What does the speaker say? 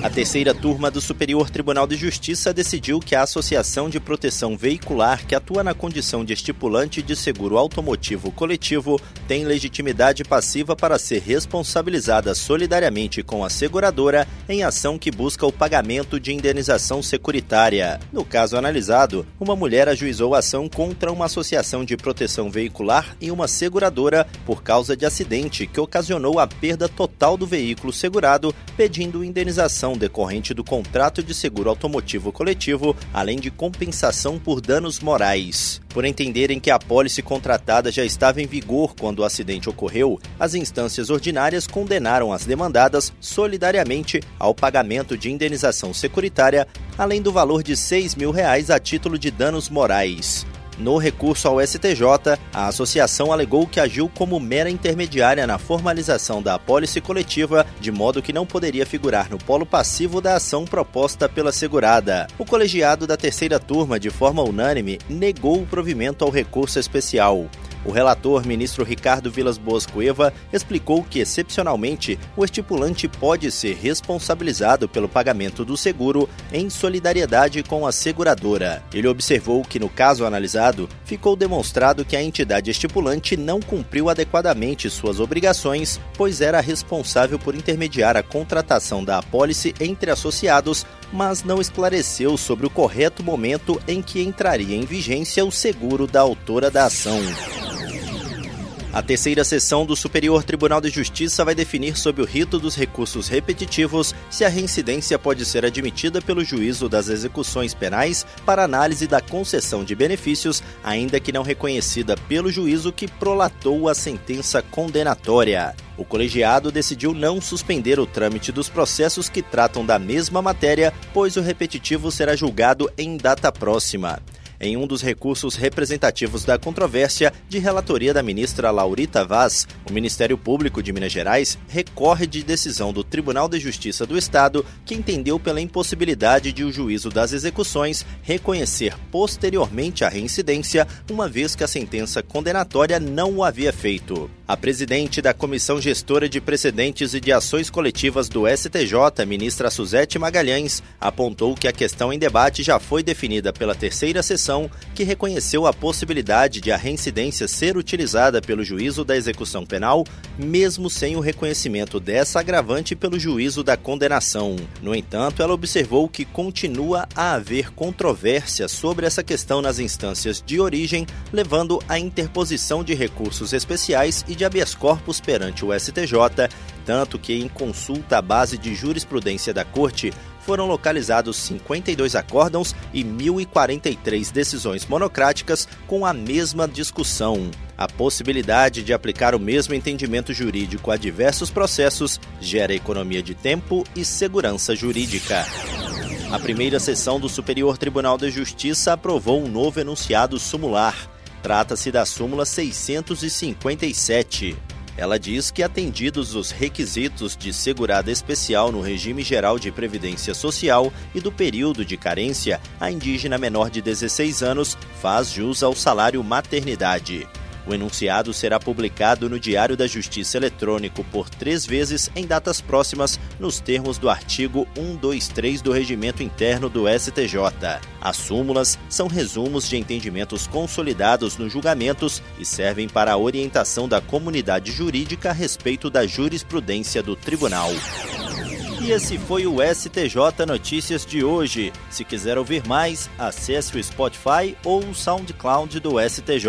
A terceira turma do Superior Tribunal de Justiça decidiu que a Associação de Proteção Veicular, que atua na condição de estipulante de seguro automotivo coletivo, tem legitimidade passiva para ser responsabilizada solidariamente com a seguradora em ação que busca o pagamento de indenização securitária. No caso analisado, uma mulher ajuizou ação contra uma associação de proteção veicular e uma seguradora por causa de acidente que ocasionou a perda total do veículo segurado, pedindo indenização decorrente do contrato de seguro automotivo coletivo, além de compensação por danos morais. Por entenderem que a pólice contratada já estava em vigor quando o acidente ocorreu, as instâncias ordinárias condenaram as demandadas solidariamente ao pagamento de indenização securitária, além do valor de 6 mil reais a título de danos morais. No recurso ao STJ, a associação alegou que agiu como mera intermediária na formalização da apólice coletiva, de modo que não poderia figurar no polo passivo da ação proposta pela segurada. O colegiado da terceira turma, de forma unânime, negou o provimento ao recurso especial. O relator, ministro Ricardo Vilas Boas Cueva, explicou que, excepcionalmente, o estipulante pode ser responsabilizado pelo pagamento do seguro em solidariedade com a seguradora. Ele observou que, no caso analisado, ficou demonstrado que a entidade estipulante não cumpriu adequadamente suas obrigações, pois era responsável por intermediar a contratação da apólice entre associados, mas não esclareceu sobre o correto momento em que entraria em vigência o seguro da autora da ação. A terceira sessão do Superior Tribunal de Justiça vai definir sob o rito dos recursos repetitivos se a reincidência pode ser admitida pelo juízo das execuções penais para análise da concessão de benefícios, ainda que não reconhecida pelo juízo que prolatou a sentença condenatória. O colegiado decidiu não suspender o trâmite dos processos que tratam da mesma matéria, pois o repetitivo será julgado em data próxima em um dos recursos representativos da controvérsia de relatoria da ministra Laurita Vaz, o Ministério Público de Minas Gerais recorre de decisão do Tribunal de Justiça do Estado que entendeu pela impossibilidade de o juízo das execuções reconhecer posteriormente a reincidência, uma vez que a sentença condenatória não o havia feito. A presidente da Comissão Gestora de Precedentes e de Ações Coletivas do STJ, ministra Suzete Magalhães, apontou que a questão em debate já foi definida pela terceira sessão que reconheceu a possibilidade de a reincidência ser utilizada pelo juízo da execução penal, mesmo sem o reconhecimento dessa agravante pelo juízo da condenação. No entanto, ela observou que continua a haver controvérsia sobre essa questão nas instâncias de origem, levando à interposição de recursos especiais e de habeas corpus perante o STJ, tanto que, em consulta à base de jurisprudência da Corte, foram localizados 52 acórdãos e 1.043 decisões monocráticas com a mesma discussão. A possibilidade de aplicar o mesmo entendimento jurídico a diversos processos gera economia de tempo e segurança jurídica. A primeira sessão do Superior Tribunal de Justiça aprovou um novo enunciado sumular. Trata-se da súmula 657. Ela diz que, atendidos os requisitos de segurada especial no regime geral de previdência social e do período de carência, a indígena menor de 16 anos faz jus ao salário maternidade. O enunciado será publicado no Diário da Justiça Eletrônico por três vezes em datas próximas, nos termos do artigo 123 do Regimento Interno do STJ. As súmulas são resumos de entendimentos consolidados nos julgamentos e servem para a orientação da comunidade jurídica a respeito da jurisprudência do tribunal. E esse foi o STJ Notícias de hoje. Se quiser ouvir mais, acesse o Spotify ou o SoundCloud do STJ.